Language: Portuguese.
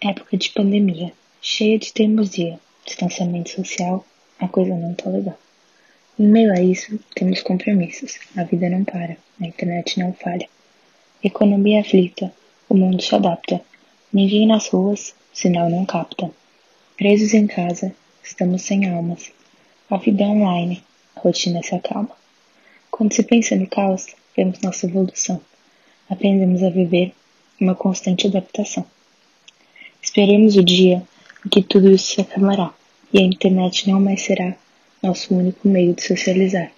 Época de pandemia, cheia de teimosia, distanciamento social, a coisa não tá legal. Em meio a isso, temos compromissos. A vida não para, a internet não falha. Economia aflita, o mundo se adapta. Ninguém nas ruas, sinal não capta. Presos em casa, estamos sem almas. A vida é online, a rotina se acalma. Quando se pensa no caos, vemos nossa evolução. Aprendemos a viver uma constante adaptação. Esperemos o dia em que tudo isso se acabará e a internet não mais será nosso único meio de socializar.